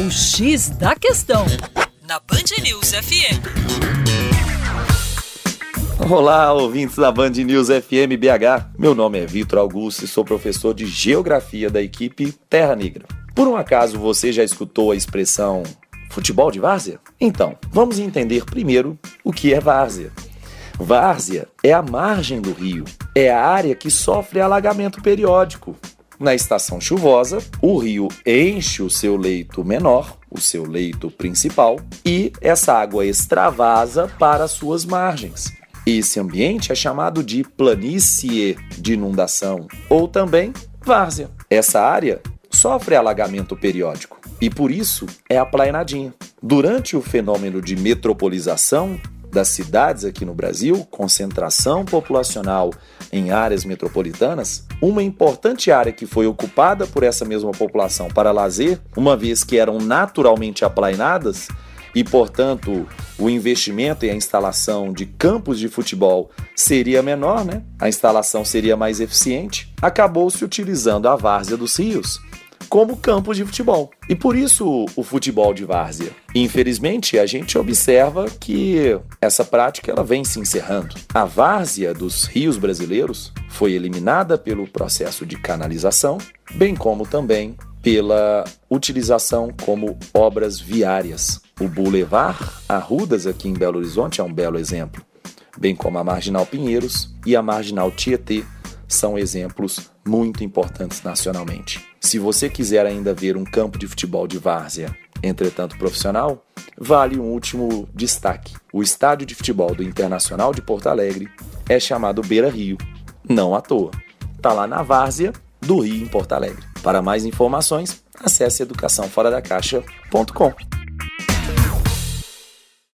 O X da Questão, na Band News FM. Olá, ouvintes da Band News FM BH. Meu nome é Vitor Augusto e sou professor de Geografia da equipe Terra Negra. Por um acaso você já escutou a expressão futebol de várzea? Então, vamos entender primeiro o que é várzea. Várzea é a margem do rio, é a área que sofre alagamento periódico. Na estação chuvosa, o rio enche o seu leito menor, o seu leito principal, e essa água extravasa para suas margens. Esse ambiente é chamado de planície de inundação ou também várzea. Essa área sofre alagamento periódico e por isso é aplainadinha. Durante o fenômeno de metropolização, das cidades aqui no Brasil, concentração populacional em áreas metropolitanas, uma importante área que foi ocupada por essa mesma população para lazer, uma vez que eram naturalmente aplainadas, e, portanto, o investimento e a instalação de campos de futebol seria menor, né? A instalação seria mais eficiente. Acabou se utilizando a várzea dos rios como campos de futebol. E por isso o futebol de várzea. Infelizmente, a gente observa que essa prática ela vem se encerrando. A várzea dos rios brasileiros foi eliminada pelo processo de canalização, bem como também pela utilização como obras viárias. O Boulevard Arrudas aqui em Belo Horizonte é um belo exemplo, bem como a Marginal Pinheiros e a Marginal Tietê são exemplos muito importantes nacionalmente. Se você quiser ainda ver um campo de futebol de várzea, entretanto profissional, vale um último destaque. O estádio de futebol do Internacional de Porto Alegre é chamado Beira Rio, não à toa. Está lá na várzea do Rio em Porto Alegre. Para mais informações, acesse educaçãoforadacaixa.com.